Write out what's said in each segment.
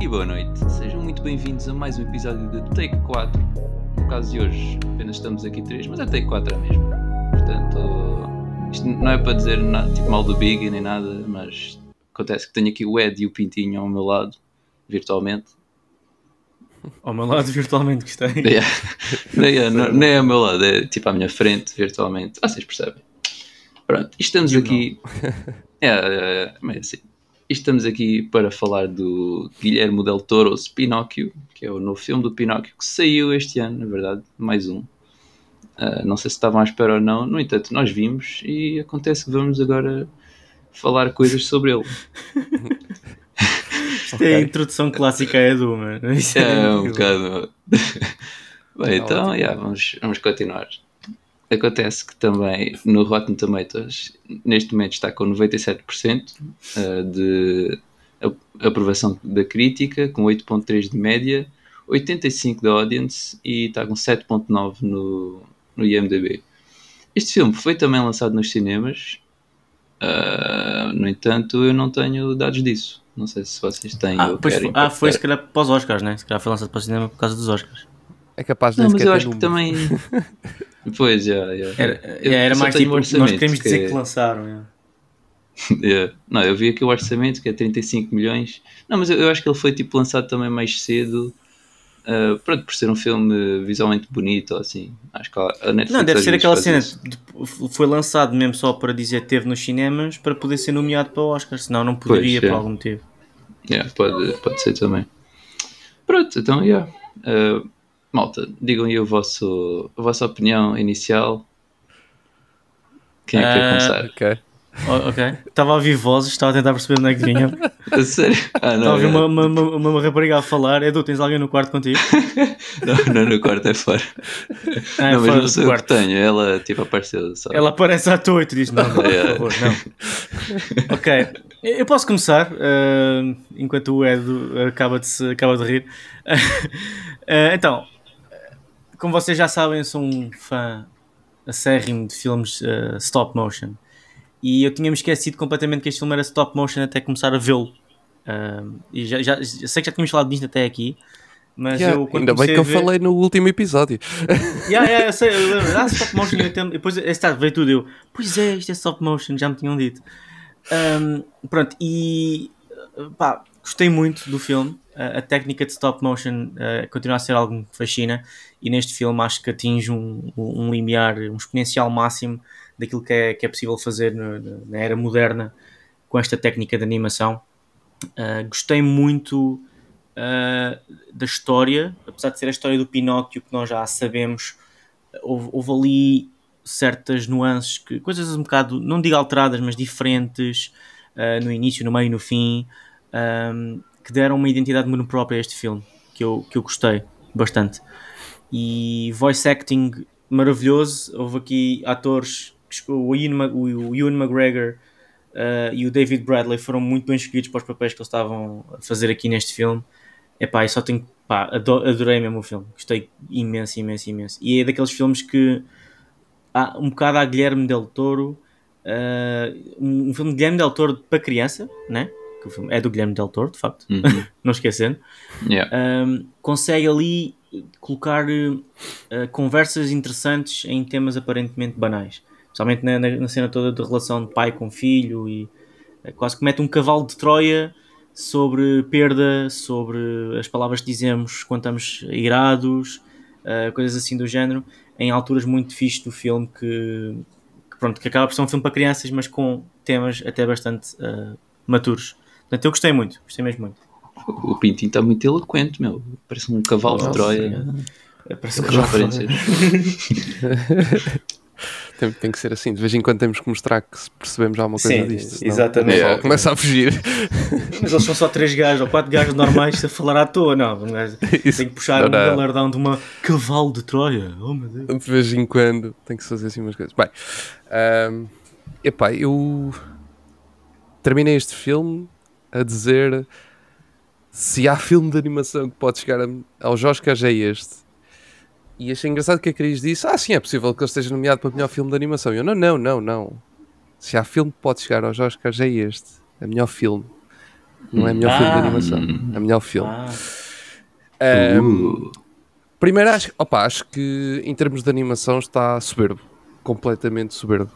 E boa noite, sejam muito bem-vindos a mais um episódio de Take 4. No caso de hoje, apenas estamos aqui três, mas é Take 4 a mesmo. Portanto, isto não é para dizer nada, tipo mal do Big nem nada, mas acontece que tenho aqui o Ed e o Pintinho ao meu lado, virtualmente. Ao meu lado, virtualmente, gostei. Yeah. nem, não, nem ao meu lado, é tipo à minha frente, virtualmente. Vocês percebem. Pronto, estamos aqui. É, é, é, é assim. E estamos aqui para falar do Guilherme Del Toro Pinóquio, que é o novo filme do Pinóquio que saiu este ano, na verdade, mais um. Uh, não sei se estavam à espera ou não, no entanto, nós vimos e acontece que vamos agora falar coisas sobre ele. Isto é a introdução clássica é do, mano. Isso é, é um bocado. Bem, então, yeah, vamos, vamos continuar. Acontece que também no Rotten Tomatoes, neste momento está com 97% eh, de aprovação da crítica, com 8.3 de média, 85 da audience e está com 7.9 no, no IMDB. Este filme foi também lançado nos cinemas, uh, no entanto eu não tenho dados disso. Não sei se vocês têm ah, pois foi, Ah, foi se calhar para os Oscars, né? Se calhar foi lançado para o cinema por causa dos Oscars. É capaz de Não, mas eu acho que também... Pois, já, yeah, yeah. Era, yeah, era mais tipo, nós queremos dizer que, que lançaram. Yeah. Não, eu vi aqui o orçamento que é 35 milhões. Não, mas eu, eu acho que ele foi tipo lançado também mais cedo. Uh, pronto, por ser um filme visualmente bonito, assim. Acho que a Netflix Não, deve ser aquela cena. Foi lançado mesmo só para dizer que teve nos cinemas para poder ser nomeado para o Oscar, senão não poderia pois, por algum motivo. Yeah, pode, pode ser também. Pronto, então, yeah. Uh, malta, digam aí o vosso, a vossa opinião inicial. Quem é que quer uh, começar? Ok. Oh, ok. Estava a ouvir vozes, estava a tentar perceber onde é que vinha. A sério? Ah, não, estava a ouvir uma, uma, uma, uma, rapariga a falar. Edu, tens alguém no quarto contigo? não, não, no quarto é fora. Ah, é não, mas não sei o que tenho. Ela tipo apareceu. Só. Ela aparece à toa e tu dizes: não, não, por favor, não. ok. Eu posso começar, uh, enquanto o Edu acaba de, se, acaba de rir. Uh, então, como vocês já sabem, eu sou um fã acérrimo de filmes uh, stop motion. E eu tinha-me esquecido completamente que este filme era stop motion até começar a vê-lo. Uh, e já, já, sei que já tínhamos falado disto até aqui. Mas yeah, eu, ainda bem que eu ver... falei no último episódio. Yeah, yeah, eu sei, eu lembro. Ah, stop motion. E depois esse veio tudo. Eu, pois é, isto é stop motion, já me tinham dito. Um, pronto, e pá, gostei muito do filme a, técnica de stop motion uh, continua a ser algo que fascina e neste filme acho que atinge um, um limiar, um exponencial máximo daquilo que é, que é possível fazer no, na era moderna com esta técnica de animação. Uh, gostei muito uh, da história, apesar de ser a história do Pinóquio que nós já sabemos, houve, houve ali certas nuances, que, coisas um bocado, não digo alteradas, mas diferentes uh, no início, no meio e no fim. Um, que deram uma identidade muito própria a este filme, que eu, que eu gostei bastante. E voice acting maravilhoso. Houve aqui atores, o Ian, o Ewan McGregor uh, e o David Bradley foram muito bem escolhidos para os papéis que eles estavam a fazer aqui neste filme. Epá, e só tenho. Pá, adorei mesmo o filme. Gostei imenso, imenso, imenso. E é daqueles filmes que. Há um bocado a Guilherme Del Toro. Uh, um filme de Guilherme Del Toro para criança, né? Que o filme é do Guilherme Del Toro, de facto, uhum. não esquecendo, yeah. um, consegue ali colocar uh, conversas interessantes em temas aparentemente banais. Especialmente na, na, na, cena toda de relação de pai com filho e uh, quase que mete um cavalo de Troia sobre perda, sobre as palavras que dizemos quando estamos irados, uh, coisas assim do género, em alturas muito fixes do filme que, que, pronto, que acaba por ser um filme para crianças, mas com temas até bastante maturos. Portanto, eu gostei muito, gostei mesmo muito. O Pintinho está muito eloquente, meu. Parece um cavalo Nossa, de Troia. É, parece um cavalo tem, tem que ser assim, de vez em quando temos que mostrar que percebemos alguma coisa Sim, disto. Exatamente. É, começa a fugir. Mas eles são só três gajos ou quatro gajos normais a falar à toa, não. Tem que puxar não, um galardão de uma cavalo de Troia. Oh meu Deus. De vez em quando tem que se fazer assim umas coisas. Bem, um, epá, eu terminei este filme a dizer se há filme de animação que pode chegar aos Oscars é este. E achei engraçado que a Cris disse: Ah, sim, é possível que ele esteja nomeado para o melhor filme de animação. E eu: Não, não, não, não. Se há filme que pode chegar aos Oscars é este. É melhor filme. Não é melhor filme de Ah. animação. É melhor filme. Ah, Um, Uh, Primeiro, acho, opa, acho que em termos de animação está soberbo. Completamente soberbo.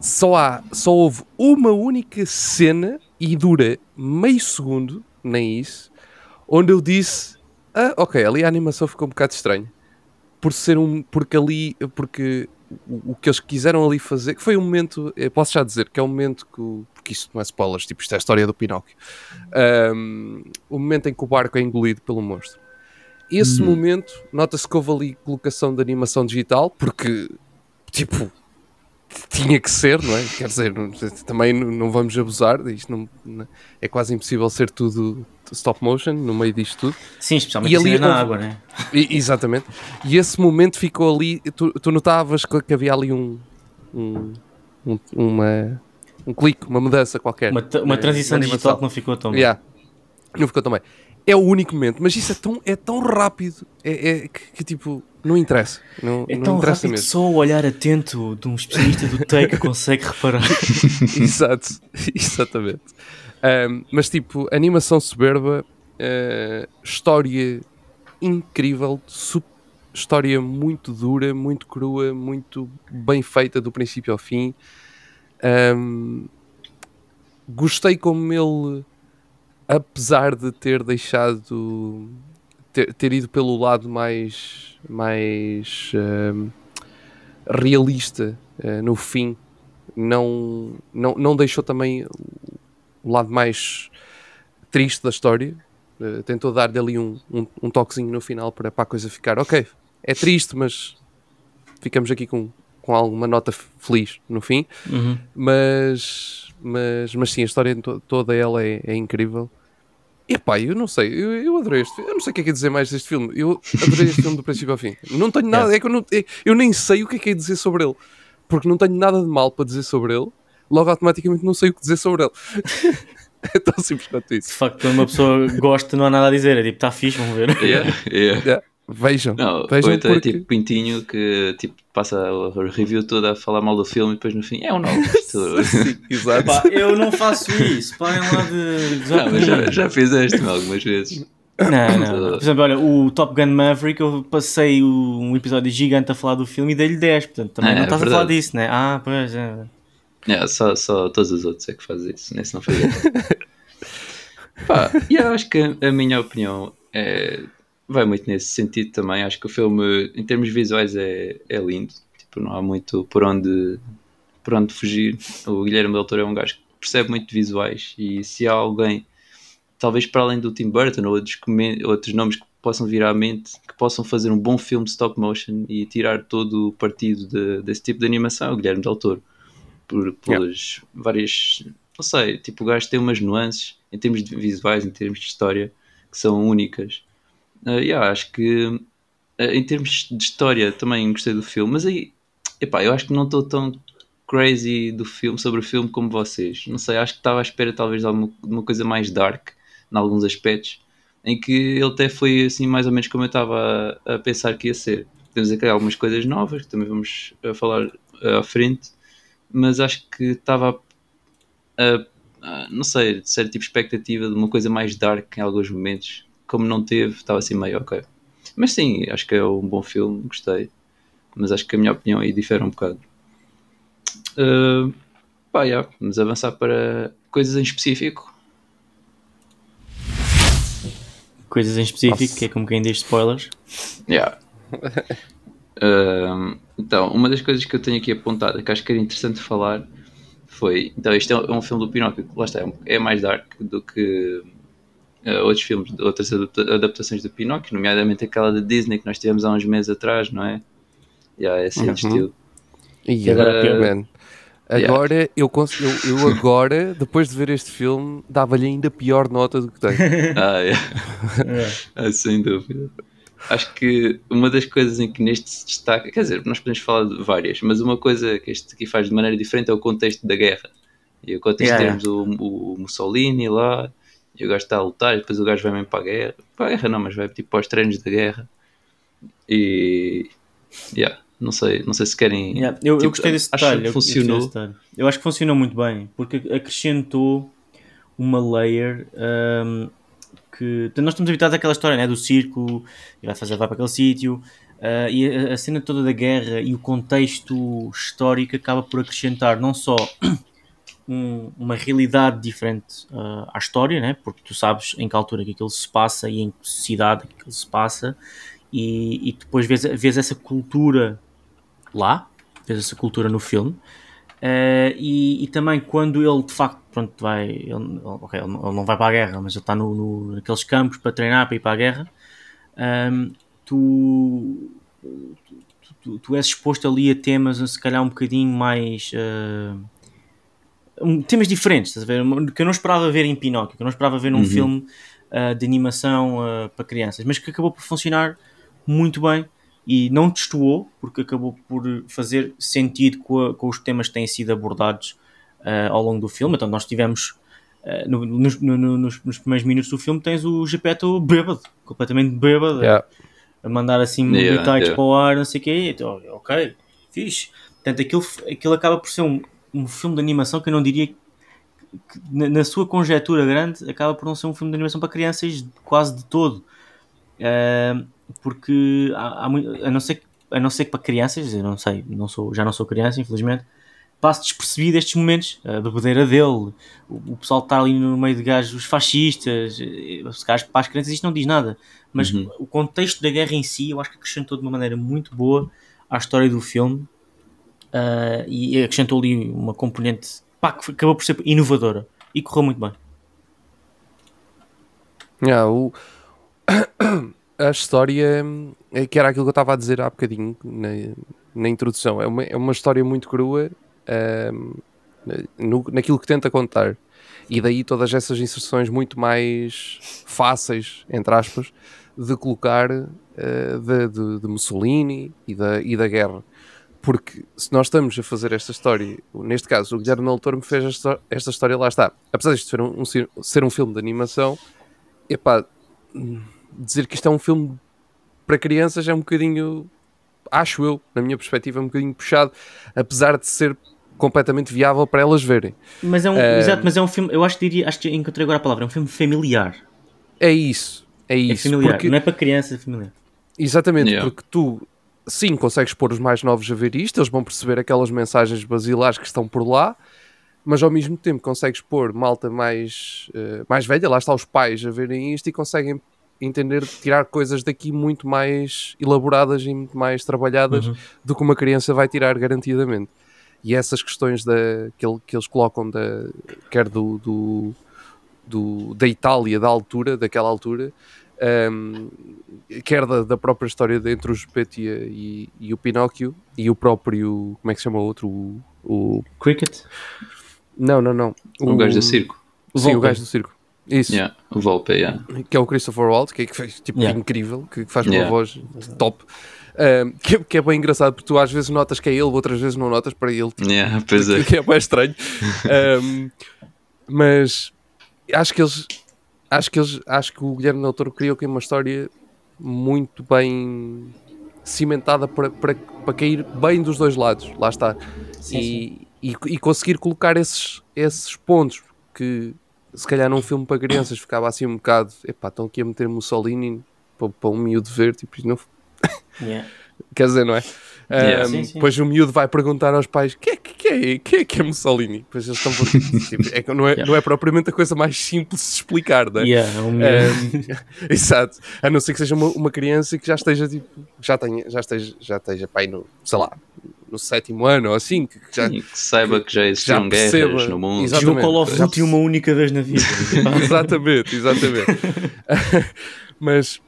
Só, há, só houve uma única cena e dura meio segundo, nem isso, onde eu disse: Ah, ok, ali a animação ficou um bocado estranha. Por ser um. Porque ali. Porque o, o que eles quiseram ali fazer. Que foi um momento. Posso já dizer que é um momento que. o- Porque isto não é spoilers, tipo, isto é a história do Pinóquio. Um, o momento em que o barco é engolido pelo monstro. Esse momento, nota-se que houve ali colocação de animação digital, porque, tipo, tinha que ser, não é? Quer dizer, também não vamos abusar, isto não, é quase impossível ser tudo stop motion no meio disto tudo. sim, especialmente E assim ali na houve- água, né? Exatamente. E esse momento ficou ali, tu, tu notavas que, havia ali um, um, um- uma, um clique, uma mudança qualquer. Uma, uma transição digital que não ficou tão bem. Yeah. Não ficou também. É o único momento, mas isso é tão, é tão rápido é, é que, que, tipo, não interessa. Não, É não tão interessa rápido mesmo. só o olhar atento de um especialista do take consegue reparar. Exato, exatamente. Ahm, mas tipo, animação soberba, eh, história incrível, história muito dura, muito crua, muito bem feita do princípio ao fim. Ahm, gostei como ele, apesar de ter deixado ter, ter ido pelo lado mais, mais ahm, realista eh, no fim, não, não, não deixou também o lado mais triste da história. Eh, tentou dar-lhe ali um, um, um toquezinho no final para, para a coisa ficar ok. É triste, mas ficamos aqui com, com alguma nota feliz no fim. Uhum. Mas, mas, mas sim, a história to- toda ela é, é incrível. E pá, eu não sei, eu, eu adorei este filme. Eu não sei o que é que é dizer mais deste filme. Eu adorei este filme do princípio ao fim. Não tenho nada, é que eu, não, é- eu nem sei o que é que é dizer sobre ele. Porque não tenho nada de mal para dizer sobre ele. Logo, automaticamente, não sei o que dizer sobre ele. é tão simples quanto De isso. facto, quando uma pessoa gosta, não há nada a dizer. É tipo, está fixe, vamos ver. yeah, yeah. Yeah. Vejam, Não, vejam então é porque... tipo Pintinho que tipo, passa a review toda a falar mal do filme e depois no fim é um não. Sim, exato. Pá, eu não faço isso. Parem lá de Não, mas já, já fizeste algumas vezes. Não, não. Por exemplo, olha, o Top Gun Maverick, eu passei o- um episódio gigante a falar do filme e dei-lhe 10, portanto também Ah, não é estás a verdade. falar disso, né? Ah, pois é. É, só, só todos os outros é que fazem isso, nesse não fazia. Pá, e eu acho que a minha opinião é, vai muito nesse sentido também. Acho que o filme, em termos visuais, é, é lindo. Tipo, não há muito por onde, por onde fugir. O Guilherme Del Toro é um gajo que percebe muito de visuais e se há alguém, talvez para além do Tim Burton ou outros, outros nomes que possam vir à mente, que possam fazer um bom filme stop motion e tirar todo o partido de- desse tipo de animação, é o Guilherme Del Toro por, pelas várias. Não sei, tipo, o gajo tem umas nuances em termos de visuais, em termos de história, que são únicas. Uh, yeah, acho que uh, em termos de história também gostei do filme, mas aí, epá, eu acho que não estou tão crazy do filme, sobre o filme como vocês. Não sei, acho que estava à espera talvez de, alguma, de uma coisa mais dark, em alguns aspectos, em que ele até foi assim mais ou menos como eu estava a, a pensar que ia ser. Temos aqui algumas coisas novas que também vamos uh, falar à frente, mas acho que estava a, a- não sei, de ser tipo expectativa de uma coisa mais dark em alguns momentos, como não teve, estava assim meio ok. Mas sim, acho que é um bom filme, gostei, mas acho que a minha opinião aí difere um bocado. Uh, pá, yeah, vamos avançar para coisas em específico. Coisas em específico, Nossa. que é como quem diz spoilers. Yeah. Um, então, uma das coisas que eu tenho aqui apontada que acho que era interessante falar foi. Então, este é um filme do Pinóquio lá está, é um- é mais dark do que uh, outros filmes, outras adapta- adaptações do Pinóquio, nomeadamente aquela da Disney que nós tivemos há uns meses atrás, não é? Yeah, é assim de Uhum. estilo. E agora agora eu, cons- eu, eu agora, depois de ver este filme, dava-lhe ainda pior nota do que tem. Ah, é. É. Ah, sem dúvida. Acho que uma das coisas em que neste se destaca, quer dizer, nós podemos falar de várias, mas uma coisa que este aqui faz de maneira diferente é o contexto da guerra. E o contexto Yeah, temos o, o Mussolini lá, e o gajo está a lutar, e depois o gajo vai mesmo para a guerra. Para a guerra não, mas vai tipo para os treinos da guerra. E. Yeah, não sei, não sei se querem. Yeah, eu, eu Tipo, gostei desse acho detalhe. que eu- eu funcionou. desse detalhe. Eu acho que funcionou muito bem, porque acrescentou uma layer um, que nós estamos habituados àquela história né, do circo e vai fazer vai para aquele sítio uh, e a, a, cena toda da guerra e o contexto histórico acaba por acrescentar não só um, uma realidade diferente uh, à história, né? porque tu sabes em que altura que aquilo se passa e em que sociedade que aquilo se passa. E, e depois vês, vês essa cultura lá, vês essa cultura no filme. Uh, e, e, também quando ele de facto pronto, vai, ele, okay, ele não vai para a guerra, mas ele está no, no, naqueles campos para treinar para ir para a guerra, um, tu, tu, tu, tu, és exposto ali a temas se calhar um bocadinho mais uh, um, temas diferentes, estás a ver? Que eu não esperava ver em Pinóquio, que eu não esperava ver num uhum. filme uh, de animação uh, para crianças, mas que acabou por funcionar muito bem e não destoou, porque acabou por fazer sentido com, a, com os temas que têm sido abordados uh, ao longo do filme. Então, nós tivemos no, no, no, nos, nos, primeiros minutos do filme, tens o Geppetto bêbado, completamente bêbado, yeah. a mandar assim yeah, yeah. para o ar, não sei o quê. Então, ok, fixe. Portanto, aquilo, aquilo acaba por ser um, um filme de animação que eu não diria que, na, na, sua conjetura grande acaba por não ser um filme de animação para crianças quase de todo uh, porque há, há, a, não ser, a não ser que para crianças eu não sei, não sou, já não sou criança infelizmente passo despercebido estes momentos a bebedeira dele o, o pessoal está ali no meio de gajos fascistas eh, para as crianças isto não diz nada mas uhum. o contexto da guerra em si eu acho que acrescentou de uma maneira muito boa à história do filme uh, e acrescentou ali uma componente pá, que acabou por ser inovadora e correu muito bem. Yeah, o... a história é que era aquilo que eu estava a dizer há bocadinho na, na introdução. É uma, é uma história muito crua um, no, naquilo que tenta contar. E daí todas essas inserções muito mais fáceis, entre aspas, de colocar uh, de, de, de, Mussolini e da, e da guerra. Porque se nós estamos a fazer esta história, neste caso o Guilherme Del Toro me fez esta, esta história, lá está. Apesar de ser um, um, ser um filme de animação, epá, dizer que isto é um filme para crianças é um bocadinho, acho eu, na minha perspectiva, é um bocadinho puxado, apesar de ser completamente viável para elas verem. Mas é um, uh, exato, mas é um filme, eu acho que diria, acho que encontrei agora a palavra, é um filme familiar. É isso, é, é isso. É familiar, porque, não é para crianças, é familiar. Exatamente, yeah. porque tu sim, consegues pôr os mais novos a ver isto, eles vão perceber aquelas mensagens basilares que estão por lá, mas ao mesmo tempo consegues pôr malta mais, uh, mais velha, lá está os pais a verem isto e conseguem entender, tirar coisas daqui muito mais elaboradas e muito mais trabalhadas uhum. do que uma criança vai tirar garantidamente. E essas questões da, que, ele, que eles colocam, da, quer do, do, do, da Itália, da altura, daquela altura, um, quer da, da, própria história entre o Geppetto e, e, o Pinóquio e o próprio, como é que se chama o outro? O, o... Cricket? Não, não, não. O, o gajo do circo. O Sim, o gajo do circo. Isso. Yeah, o Volpe, yeah. Que é o Christopher Waltz, que, é, que faz tipo yeah. incrível, que faz uma voz top. Um, que, que, é bem engraçado porque tu às vezes notas que é ele, outras vezes não notas para ele. Tipo, yeah, pois é. Que é bem estranho. um, mas acho que eles acho que eles, acho que o Guilherme Del Toro criou aqui uma história muito bem cimentada para, para, para cair bem dos dois lados, lá está. Sim, e, sim. E, e, conseguir colocar esses, esses pontos que se calhar num filme para crianças ficava assim um bocado, epá, estão aqui a meter Mussolini para, para um miúdo ver, tipo, não... Yeah. Quer dizer, não é? Yeah, um, sim, sim. Depois o miúdo vai perguntar aos pais: que é que é, que é, que é Mussolini? Depois eles estão tipo, é que não é, yeah. não é propriamente a coisa mais simples de explicar, não é? Yeah, é um... um, exato. A não ser que seja uma, uma criança que já esteja tipo, já, tenha, já esteja, já esteja pai no, sei lá, no sétimo ano ou assim, que, já, que saiba que já existiam guerras perceba, no mundo. Exatamente. Jogou Call of Duty uma única vez na vida. exatamente, exatamente. Mas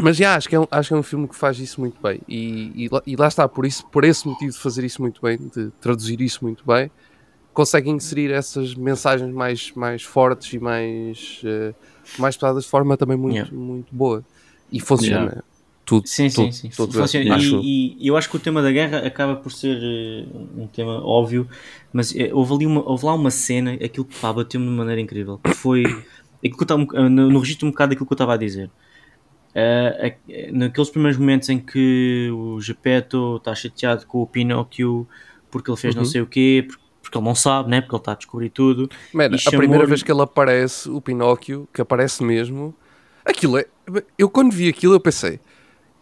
mas já, acho que, é um, acho que é um filme que faz isso muito bem. E, e, e, lá está, por, isso, por esse motivo de fazer isso muito bem, de traduzir isso muito bem, consegue inserir essas mensagens mais, mais fortes e mais, uh, mais pesadas de forma também muito, yeah. muito boa. E funciona. Yeah. Tudo, sim, tudo, sim, sim. Tudo funciona. E, e, eu acho que o tema da guerra acaba por ser uh, um tema óbvio, mas uh, houve, ali uma, houve lá uma cena, aquilo que bateu-me de maneira incrível, que foi aquilo que eu tava, no, no registro um bocado daquilo que eu estava a dizer Uh, naqueles primeiros momentos em que o Geppetto está chateado com o Pinóquio porque ele fez uhum. não sei o quê, porque porque ele não sabe, né? Porque ele está a descobrir tudo. Mano, a primeira vez que ele aparece, o Pinóquio, que aparece mesmo, aquilo é. Eu quando vi aquilo, eu pensei.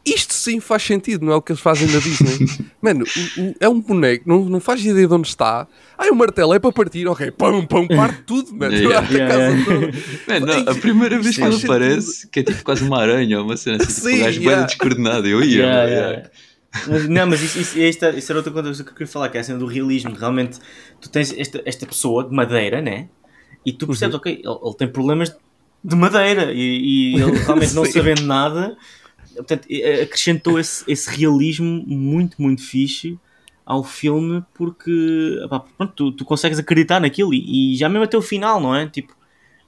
Isto sim faz sentido, não é o que eles fazem na Disney. Mano, o, o, é um boneco, não, não faz ideia de onde está. Ai, o martelo é para partir, ok, pão, pão, parte tudo, mano. Yeah, yeah, yeah. Man, não, a primeira vez que ele aparece, que é tipo quase uma aranha, uma cena assim, tipo, sim, tipo, um gajo yeah. bem descoordenado. Eu ia, yeah, yeah. Mas, não, mas isso, isso, isso, isso era outra coisa que eu queria falar, que é a cena do realismo. Realmente, tu tens esta, esta pessoa de madeira, né? E tu percebes, uhum. ok, ele, ele, tem problemas de madeira e, e ele realmente não sabendo nada portanto, acrescentou esse, esse realismo muito, muito fixe ao filme porque pá, pronto, tu, tu, consegues acreditar naquilo e, e, já mesmo até o final, não é? Tipo,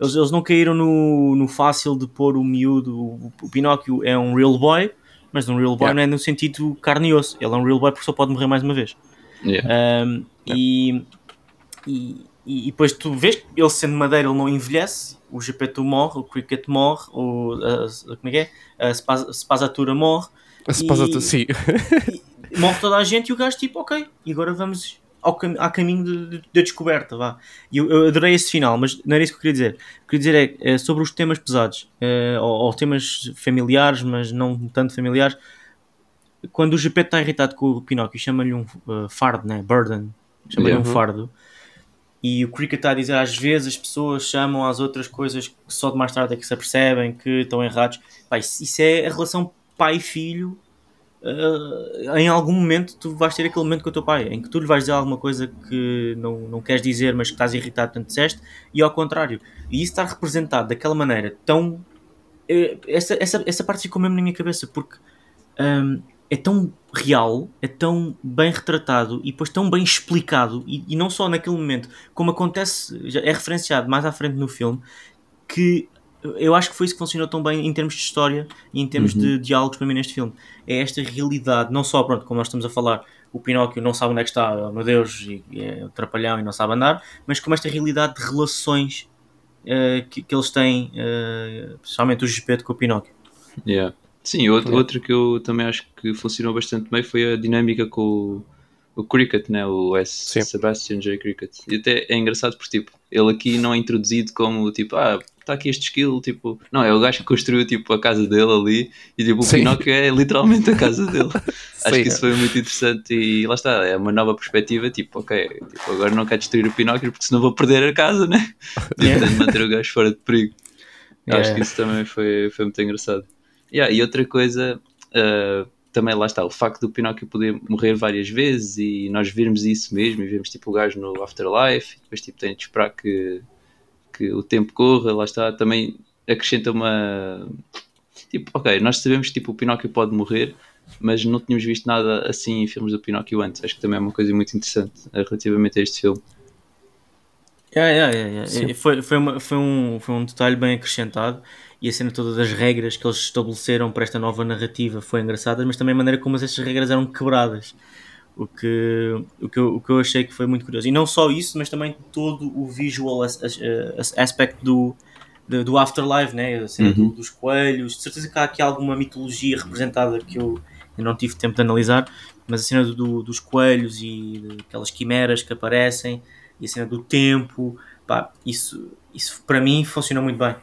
eles, eles não caíram no, no fácil de pôr o miúdo, o, o Pinóquio é um real boy, mas um real boy yeah. não é no sentido carne e osso, ele é um real boy porque só pode morrer mais uma vez. Yeah. Um, yeah. E, e, e, depois tu vês que ele sendo madeira ele não envelhece o Gepeto morre, o Cricket morre, o, a, como é que é? A Spazatura morre. A Spazatura, sim. E, morre toda a gente e o gajo tipo, ok, e agora vamos ao, cam ao caminho da de, de descoberta, vá. E eu, eu, adorei esse final, mas não era isso que eu queria dizer. O que eu queria dizer é, é sobre os temas pesados, é, ou, ou, temas familiares, mas não tanto familiares. Quando o Gepeto está irritado com o Pinóquio, chama-lhe um uh, fardo, né? Burden. Chama-lhe yeah. um fardo e o Cricket está a dizer às vezes as pessoas chamam às outras coisas que só de mais tarde é que se apercebem que estão errados. Pá, isso, é a relação pai-filho. Uh, em algum momento tu vais ter aquele momento com o teu pai em que tu lhe vais dizer alguma coisa que não, não queres dizer, mas que estás irritado, tanto disseste, e ao contrário. E isso estar representado daquela maneira tão. Uh, essa, essa, essa parte ficou mesmo na minha cabeça porque. Um, é tão real, é tão bem retratado e depois tão bem explicado, e, e, não só naquele momento, como acontece, já é referenciado mais à frente no filme, que eu acho que foi isso que funcionou tão bem em termos de história e em termos uhum. de diálogos para mim neste filme. É esta realidade, não só, pronto, como nós estamos a falar, o Pinóquio não sabe onde é que está, oh, meu Deus, e, é trapalhão e não sabe andar, mas como esta realidade de relações uh, que, que, eles têm, uh, principalmente o Gepeto com o Pinóquio. Yeah. Sim, outro, outro que eu também acho que funcionou bastante bem foi a dinâmica com o, o Cricket, né? o S. Sim. Sebastian J. Cricket. E até é engraçado porque tipo, ele aqui não é introduzido como tipo, ah, está aqui este skill, tipo, não, é o gajo que construiu tipo, a casa dele ali e tipo, o Sim. Pinóquio é literalmente a casa dele. acho que isso foi muito interessante e lá está, é uma nova perspectiva, tipo, ok, tipo, agora não quero destruir o Pinóquio porque senão vou perder a casa, né? Yeah. Tipo, manter o gajo fora de perigo. Yeah. Acho que isso também foi, foi muito engraçado. Yeah, e outra coisa, uh, também lá está, o facto do Pinóquio poder morrer várias vezes e nós virmos isso mesmo e vemos tipo o gajo no Afterlife e depois tipo tem de esperar que, que o tempo corra, lá está, também acrescenta uma. Tipo, ok, nós sabemos que tipo, o Pinóquio pode morrer, mas não tínhamos visto nada assim em filmes do Pinóquio antes. Acho que também é uma coisa muito interessante uh, relativamente a este filme. Yeah, yeah, yeah, yeah. Foi, foi, uma, foi, um, foi um detalhe bem acrescentado e a cena toda das regras que eles estabeleceram para esta nova narrativa foi engraçada, mas também a maneira como essas regras eram quebradas. O que, o, que eu, o que eu achei que foi muito curioso. E não só isso, mas também todo o visual as, as, as aspect do, do, do Afterlife, né? a cena uhum. do, dos coelhos. De certeza que há aqui alguma mitologia representada que eu, eu não tive tempo de analisar, mas a cena do, dos coelhos e aquelas quimeras que aparecem e a cena do tempo, pá, isso, isso para mim funciona muito bem.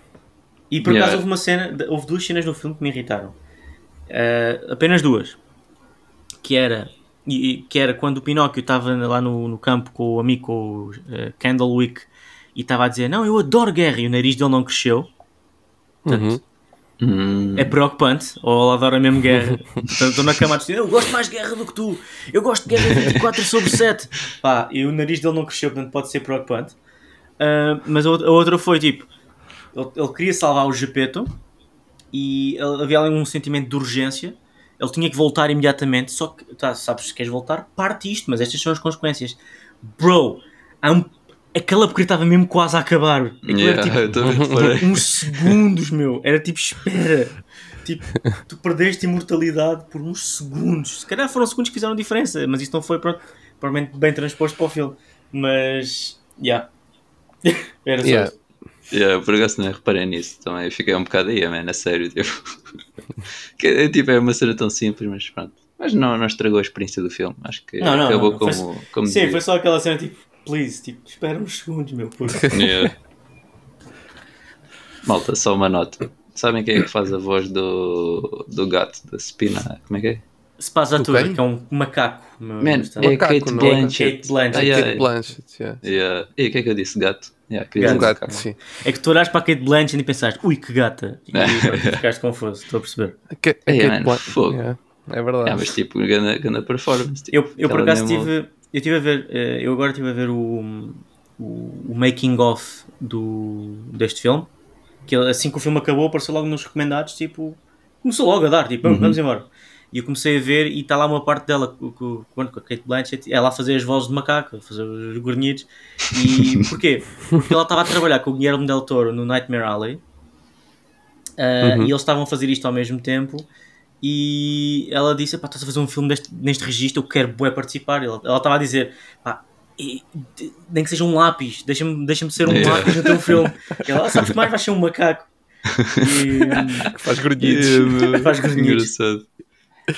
E por yeah. acaso houve uma cena, houve duas cenas no filme que me irritaram. Uh, apenas duas. Que era, que era quando o Pinóquio estava lá no, no campo com o amigo com o, uh, Candlewick e estava a dizer: Não, eu adoro guerra e o nariz dele não cresceu. Portanto, uhum. É preocupante, ou ele adora mesmo guerra. Portanto, estou na cama a dizer: Eu gosto mais de guerra do que tu, eu gosto de guerra 24 sobre 7. Pá, e o nariz dele não cresceu, portanto pode ser preocupante. Uh, mas a outra foi tipo: ele, ele queria salvar o Gepeto e ele, havia ali um sentimento de urgência. Ele tinha que voltar imediatamente. Só que, tá, sabes, se queres voltar, parte isto, mas estas são as consequências. Bro, um, aquela porque estava mesmo quase a acabar. Yeah, era tipo uns segundos, meu. Era tipo, espera. Tipo, tu perdeste imortalidade por uns segundos. Se calhar foram segundos que fizeram diferença, mas isto não foi pronto, provavelmente bem transposto para o filme. Mas, já. Yeah. Era só yeah. Yeah, por acaso não reparei nisso também. Fiquei um bocado aí, man, a sério. Tipo. que, é, tipo, é uma cena tão simples, mas pronto. Mas não, não estragou a experiência do filme. Acho que não, não, acabou não, como, foi, como. Sim, foi só aquela cena tipo. Please, tipo, espera uns segundos, meu puto. Yeah. Malta, só uma nota. Sabem quem é que faz a voz do, do gato, da Spina? Como é que é? Spazatura, que é um macaco. Man, é Macaco, Kate não é? Blanchett. Kate Blanchett. Ah, yeah, Kate Blanchett, yeah. yeah. E o que é que eu disse? Gato? Yeah, Gato. Gato, sim. É que tu olhas para a Kate Blanchett e pensaste, ui que gata. E ficaste confuso, estou a perceber. A Ka- a Kate yeah, É verdade. Ah, mas tipo, grande, grande performance. Tipo, Eu, eu por acaso tive, eu tive a ver, eh, eu agora estive a ver o, o, o making of do, deste filme, que assim que o filme acabou apareceu logo nos recomendados, tipo, começou logo a dar, tipo, vamos, vamos embora. E eu comecei a ver e está lá uma parte dela com, com, com a Kate Blanchett, ela a fazer as vozes de macaco, a fazer os grunhidos. E porquê? Porque ela estava a trabalhar com o Guilherme Del Toro no Nightmare Alley Uh, e eles estavam a fazer isto ao mesmo tempo e ela disse, pá, estás a fazer um filme deste, neste registro, eu quero bué participar ela ela estava a dizer, pá, e- de- nem que seja um lápis deixa-me deixa ser um Yeah. lápis no teu filme e ela, ah, sabes que mais vais ser um macaco e, Faz grunhidos. Yeah. Faz grunhidos. Engraçado.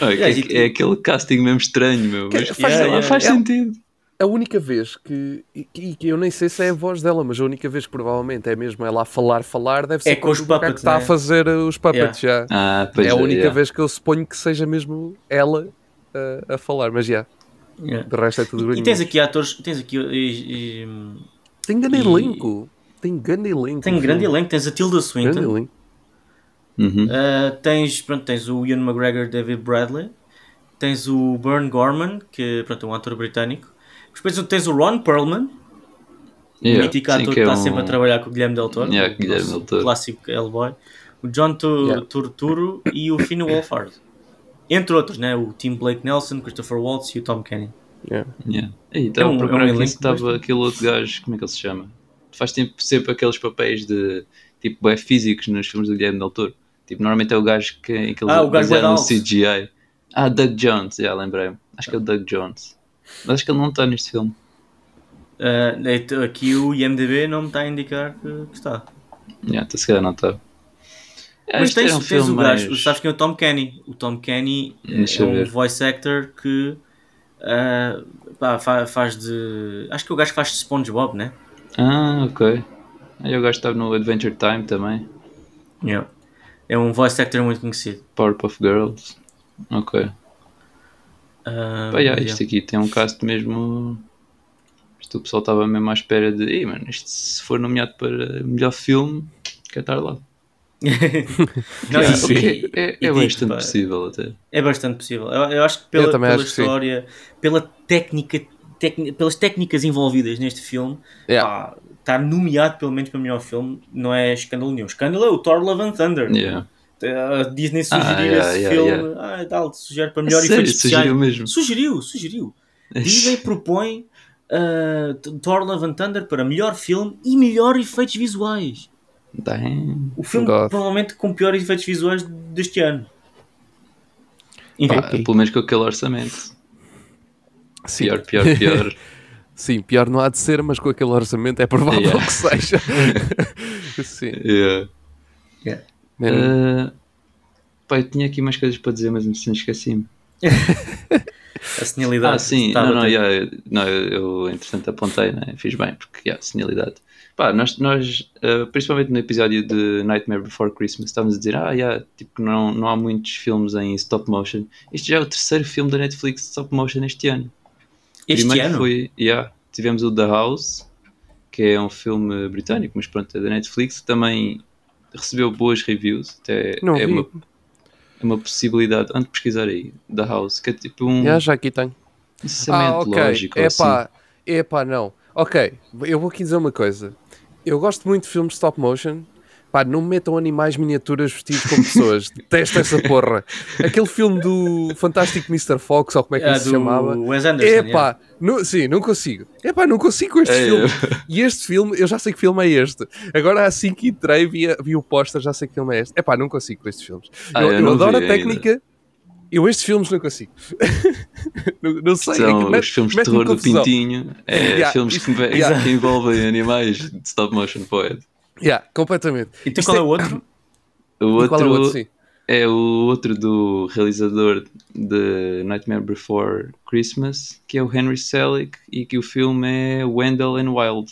Yeah, que- e- é aquele casting mesmo estranho, meu. Mas faz- yeah, yeah, faz sentido. A única vez que, e que que eu nem sei se é a voz dela, mas a única vez que provavelmente é mesmo ela a falar, falar, deve ser É com os puppets, está né? a fazer uh, os puppets já. Ah, pois É a única yeah. vez que eu suponho que seja mesmo ela uh, a falar, mas já, Yeah. de resto é tudo e grunhidos. tens aqui atores tens aqui e- e- Tem grande e- elenco. Tem grande elenco. tem grande elenco, tens a Tilda Grande Swinton elenco. Uhum. Uh, tens, pronto, tens o Ian McGregor David Bradley, tens o Bern Gorman, que pronto, é um ator britânico. Depois tens o Ron Perlman, Yeah, o mítico ator que que é está um- sempre a trabalhar com o Guilherme Del Toro, Yeah, o Guilherme Del Toro. clássico Hellboy, o John Tu- Yeah. Turturro e o Finn Wolfhard. Entre outros, né? o Tim Blake Nelson, Christopher Waltz e o Tom Kenny. Yeah. Yeah. Estava É um- procurar é um estava aquele outro gajo, como é que ele se chama? Faz tempo, sempre aqueles papéis de tipo é físicos nos filmes do Guilherme Del Toro. Tipo, normalmente é o gajo que, em que eles Ah, o gajo basearam no. CGI. Ah, Doug Jones, já lembrei-me. Acho que é o Doug Jones. Mas acho que ele não está neste filme. Uh, aqui o IMDB não me está a indicar que, está. Yeah, então se calhar não está. É, Mas tens, era um tens o gajo, mais- sabes quem é o Tom Kenny? O Tom Kenny Deixa é um ver. voice actor que ah, pá, fa- faz de. Acho que é o gajo que faz de SpongeBob, né? Ah, ok. Aí o gajo estava no Adventure Time também. Yeah. É um voice actor muito conhecido. Powerpuff Girls. Ok. Ah, Pá, yeah, yeah. isto aqui tem um cast mesmo. Isto o pessoal estava mesmo à espera de. Ei, mano, isto se for nomeado para melhor filme, quer estar lá. Não, Yeah, e- ok, e- É, e é digo, bastante pá, possível até. É bastante possível. Eu, eu acho que pela, pela acho que história, pela técnica, tecni- pelas técnicas envolvidas neste filme, Yeah. pá, estar nomeado pelo menos para melhor filme não é escândalo nenhum. Escândalo é o Thor Love and Thunder. Yeah. A Disney Ah, sugeriu yeah, esse yeah, filme. yeah. Ah, tal, sugere para melhor Sério, efeitos especiais. sugeriu mesmo. Sugeriu, sugeriu. Disney propõe uh, Thor Love and Thunder para melhor filme e melhor efeitos visuais. Damn. O filme God. provavelmente com piores efeitos visuais deste ano. Enfim, Pá, Pelo menos com aquele orçamento. Sim. Pior, pior, pior. Sim, pior não há de ser, mas com aquele orçamento é provável Yeah. que seja. Sim. yeah. Man, Uh, pá, eu tinha aqui mais coisas para dizer, mas me esqueci-me. a senilidade. Ah, sim, não, não, yeah, eu- não, eu, entretanto apontei, né? fiz bem, porque, yeah, senilidade. Pá, nós, nós uh, principalmente no episódio de Nightmare Before Christmas, estávamos a dizer, ah, yeah, tipo, não, não há muitos filmes em stop motion. Este já é o terceiro filme da Netflix de stop motion este ano. Este Primeiro ano? foi, yeah, tivemos o The House, que é um filme britânico, mas pronto, é da Netflix, também recebeu boas reviews, até Não é vi. uma, é uma possibilidade, antes de pesquisar aí, The House, que é tipo um yeah, já aqui tenho. pensamento Ah, ok. lógico, É assim. pá, é pá, não. Ok, eu vou aqui dizer uma coisa. Eu gosto muito de filmes stop motion. Pá, não me metam animais miniaturas vestidos como pessoas. Detesto essa porra. Aquele filme do Fantástico Mr. Fox, ou como é que Ah, ele se chamava. Wes Anderson. É pá, não- sim, não consigo. É pá, não consigo com este É, filme. eu- E este filme, eu já sei que filme é este. Agora assim que entrei, vi, vi o póster, já sei que filme é este. É pá, não consigo com estes filmes. Ah, eu eu eu adoro a técnica. Eu estes filmes não consigo. não, não sei. é que São mete- os filmes de terror do. Pintinho, é, Yeah, filmes que, yeah. que envolvem animais de stop motion poet. Yeah, completamente. Então Isto qual é é- o outro? O E outro, qual é o outro? Sim. é o outro do realizador de Nightmare Before Christmas, que é o Henry Selick, e que o filme é Wendell and Wild,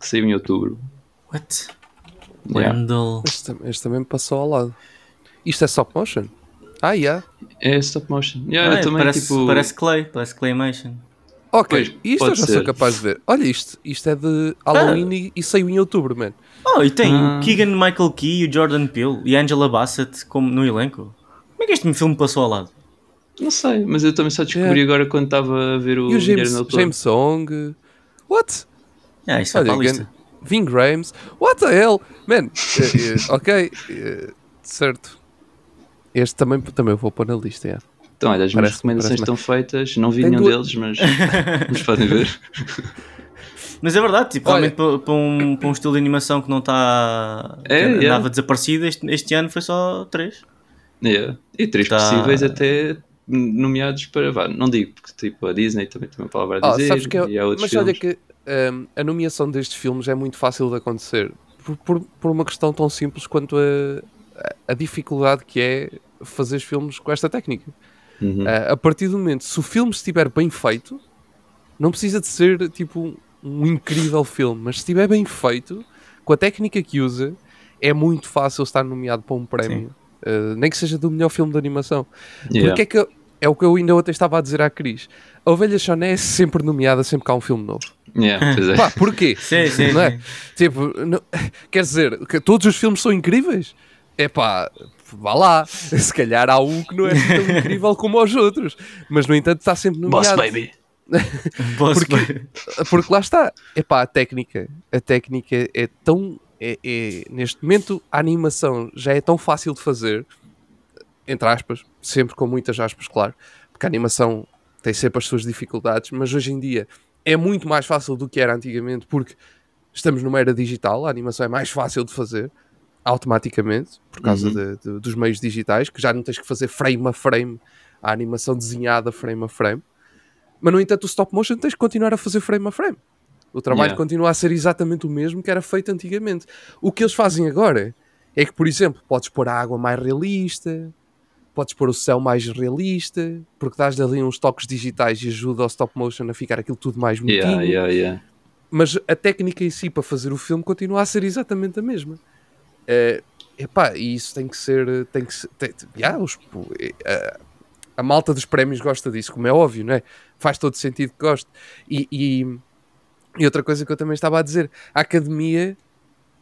que saiu em outubro. What? Yeah. Wendell. Este, este também me passou ao lado. Isto é stop motion? Ah, yeah. É stop motion. Yeah, Ah, é, também, parece, tipo... parece Clay, parece Claymation. Ok, Pois, isto eu já sou ser. capaz de ver. Olha isto, isto é de Halloween Ah. e, e saiu em outubro, mano. Oh, e tem Ah. o Keegan Michael Key, o Jordan Peele e a Angela Bassett como no elenco. Como é que este filme passou ao lado? Não sei, mas eu também só descobri Yeah. agora quando estava a ver o E o James. James Song. What? Ah, isto vai Olha, para a lista. gan- Vin Grimes. What the hell? Man, eh, eh, ok. eh, certo. Este também, também vou pôr na lista, yeah. Então, olha, as minhas Parece- recomendações parece-me- estão feitas. Não vi Tem nenhum duas- deles, mas, mas podem ver. Mas é verdade, tipo, Olha- realmente para, para um, para um estilo de animação que não está. É, que andava yeah. desaparecido, este, este ano foi só 3. Yeah. E três Tá. possíveis até nomeados para. Vá, não digo, porque tipo a Disney também tem uma palavra a Ah, dizer. sabes que é- e há outros mas filmes. olha que ehm, a nomeação destes filmes é muito fácil de acontecer por, por, por uma questão tão simples quanto a, a- a dificuldade que é fazer os filmes com esta técnica. Uhum. Ah, a partir do momento, se o filme estiver bem feito, não precisa de ser tipo um incrível filme, mas se estiver bem feito, com a técnica que usa, é muito fácil estar nomeado para um prémio, Ah, nem que seja do melhor filme de animação. Yeah. Porque é que eu- é o que eu ainda ontem estava a dizer à Cris. A Ovelha Choné é sempre nomeada sempre que há um filme novo. Yeah, é. Pá, porquê? Sim, sim, Não é? sim. Tipo, não- quer dizer, que todos os filmes são incríveis? É pá, vá lá. Se calhar há um que não é tão incrível como os outros. Mas, no entanto, está sempre Boss nomeado. Baby. Boss Porque- Baby. Porque lá está. É pá, a técnica. A técnica é tão. É, é- neste momento, a animação já é tão fácil de fazer. Entre aspas. Sempre com muitas aspas, claro. Porque a animação tem sempre as suas dificuldades. Mas hoje em dia é muito mais fácil do que era antigamente. Porque estamos numa era digital. A animação é mais fácil de fazer. Automaticamente. Por causa Uhum. de- de- dos meios digitais. Que já não tens que fazer frame a frame. A animação desenhada frame a frame. Mas, no entanto, o stop motion tens que continuar a fazer frame a frame. O trabalho Yeah. continua a ser exatamente o mesmo que era feito antigamente. O que eles fazem agora é que, por exemplo, podes pôr a água mais realista, podes pôr o céu mais realista, porque dás ali uns toques digitais e ajuda ao stop motion a ficar aquilo tudo mais bonitinho. Yeah, yeah. Mas a técnica em si para fazer o filme continua a ser exatamente a mesma. É, epá, e isso tem que ser. Tem que ser tem, yeah, os- eh, a malta dos prémios gosta disso, como é óbvio, não é? Faz todo sentido que goste. E, e, e outra coisa que eu também estava a dizer: a academia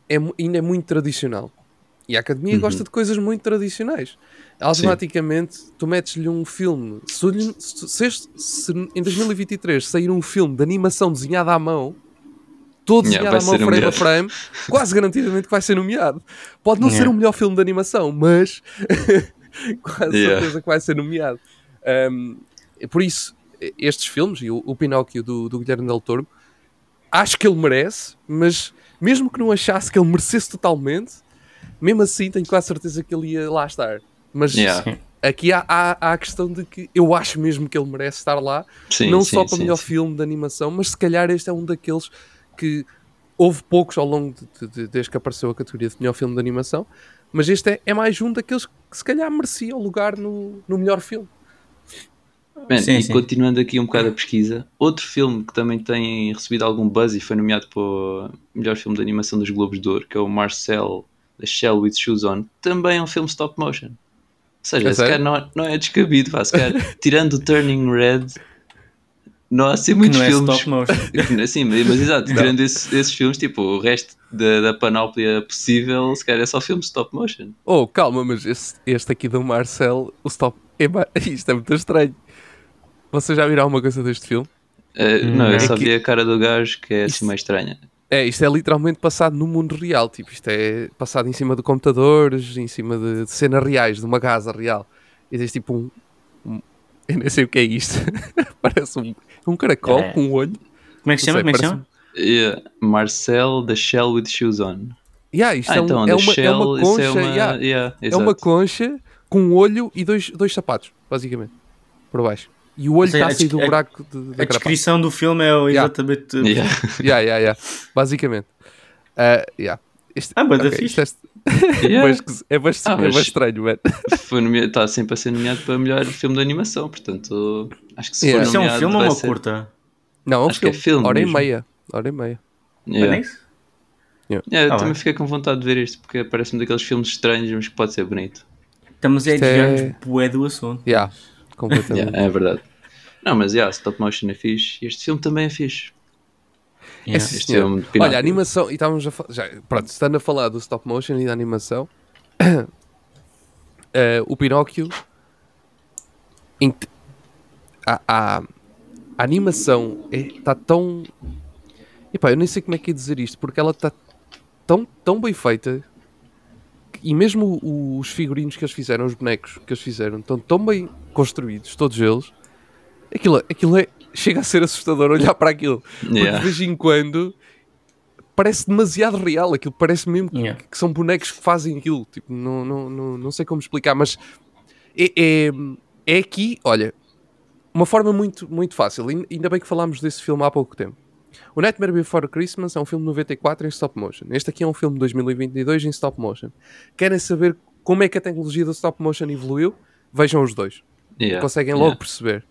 é, ainda é muito tradicional. E a academia Uhum. gosta de coisas muito tradicionais. Automaticamente, tu metes-lhe um filme. Se, se, se em 2023 sair um filme de animação desenhada à mão, todo Yeah, desenhado à mão, ser frame a frame, quase garantidamente que vai ser nomeado. Pode não ser Yeah. o melhor filme de animação, mas quase Yeah. certeza que vai ser nomeado. Um, por isso, estes filmes, e o, o Pinóquio do, do Guilherme Del Toro, acho que ele merece, mas mesmo que não achasse que ele merecesse totalmente, mesmo assim tenho quase certeza que ele ia lá estar. Mas Yeah. aqui há, há, há a questão de que eu acho mesmo que ele merece estar lá, Sim, não sim, só para sim, melhor sim. filme de animação, mas se calhar este é um daqueles que houve poucos ao longo de, de- de- desde que apareceu a categoria de melhor filme de animação, mas este é, é mais um daqueles que se calhar merecia o lugar no, no melhor filme. Man, Sim, e sim. continuando aqui um bocado a pesquisa, outro filme que também tem recebido algum buzz e foi nomeado para o melhor filme de animação dos Globos de Ouro, que é o Marcel The Shell with Shoes On, também é um filme stop motion. Ou seja, É se sério? calhar não, é- não é descabido, pá, se calhar, tirando o Turning Red, não há assim Que muitos não é filmes. stop motion. Sim, mas, exato, tirando esses, esses filmes, tipo, o resto da, da panóplia possível, se calhar é só filmes stop motion. Oh, calma, mas este, este aqui do Marcel, o stop. Epá, isto é muito estranho. Vocês já viram alguma coisa deste filme? Uh, Hum, não, eu é só que- vi a cara do gajo que é Isto- assim mais estranha. É, isto é literalmente passado no mundo real. Tipo, isto é passado em cima de computadores, em cima de, de cenas reais, de uma casa real. E tens tipo um. Um- eu nem sei o que é isto. Parece um, um caracol É. com um olho. Como é que se chama? Não Como é que se sei, chama? Yeah, Marcel The Shell with Shoes On. Yeah, isto ah, é, um- então, é The uma, é Shell, uma isso concha. é uma. yeah, yeah, é uma concha com um olho e dois, dois sapatos, basicamente. Por baixo. E o olho está a sair do buraco de, da A carapaça. descrição do filme é exatamente. Yeah. Yeah, yeah, yeah. Basicamente. Uh, yeah. Isto, Ah, bué da ok, fixe. é, Yeah. Mas que- é bem, Ah, é mas- estranho, mano. Está sempre a ser nomeado para melhor filme de animação, portanto, acho que se Yeah. for Isso é um nomeado, filme ou uma ser- curta? Não, é Acho que é filme. filme Hora mesmo. e meia. Hora e meia. Yeah. É isso? Yeah, eu Tá também fiquei com vontade de ver isto, porque parece-me daqueles filmes estranhos, mas que pode ser bonito. Estamos a é- desviar-nos bué do assunto. Yeah, completamente. Yeah, é verdade. Não, mas yeah, stop motion é fixe e este filme também é fixe. É Yeah. senhor. de Pinóquio. Olha, a animação, e estávamos a falar, já, pronto, estando a falar do stop motion e da animação, eh, o Pinóquio, a, a, a animação está tão, epá, eu nem sei como é que é dizer isto, porque ela está tão, tão bem feita, e mesmo os figurinos que eles fizeram, os bonecos que eles fizeram, estão tão bem construídos, todos eles, aquilo, aquilo é, chega a ser assustador olhar para aquilo. Porque Yeah. de vez em quando parece demasiado real. Aquilo parece mesmo que, Yeah. que são bonecos que fazem aquilo. Tipo, não, não, não, não sei como explicar, mas é, é, é aqui, olha, uma forma muito, muito fácil. Ain- Ainda bem que falámos desse filme há pouco tempo. O Nightmare Before Christmas é um filme de 94 em stop motion. Este aqui é um filme de 2022 em stop motion. Querem saber como é que a tecnologia do stop motion evoluiu? Vejam os dois Yeah. conseguem logo Yeah. perceber.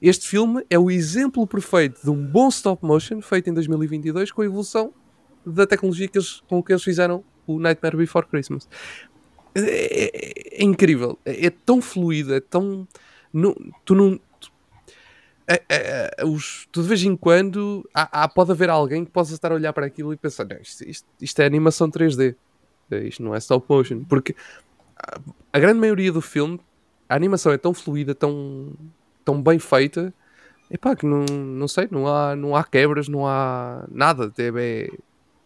Este filme é o exemplo perfeito de um bom stop motion feito em 2022 com a evolução da tecnologia que eles, com que eles fizeram o Nightmare Before Christmas. É, é- é incrível, é, é tão fluido, é tão. tu não. tu- é- é- os- tu de vez em quando há, há- pode haver alguém que possa estar a olhar para aquilo e pensar: "Não, isto, isto- isto é animação 3D, É, isto não é stop motion, porque a grande maioria do filme a animação é tão fluida, tão, tão bem feita, epá, que não, não sei, não há, não há quebras, não há nada, é,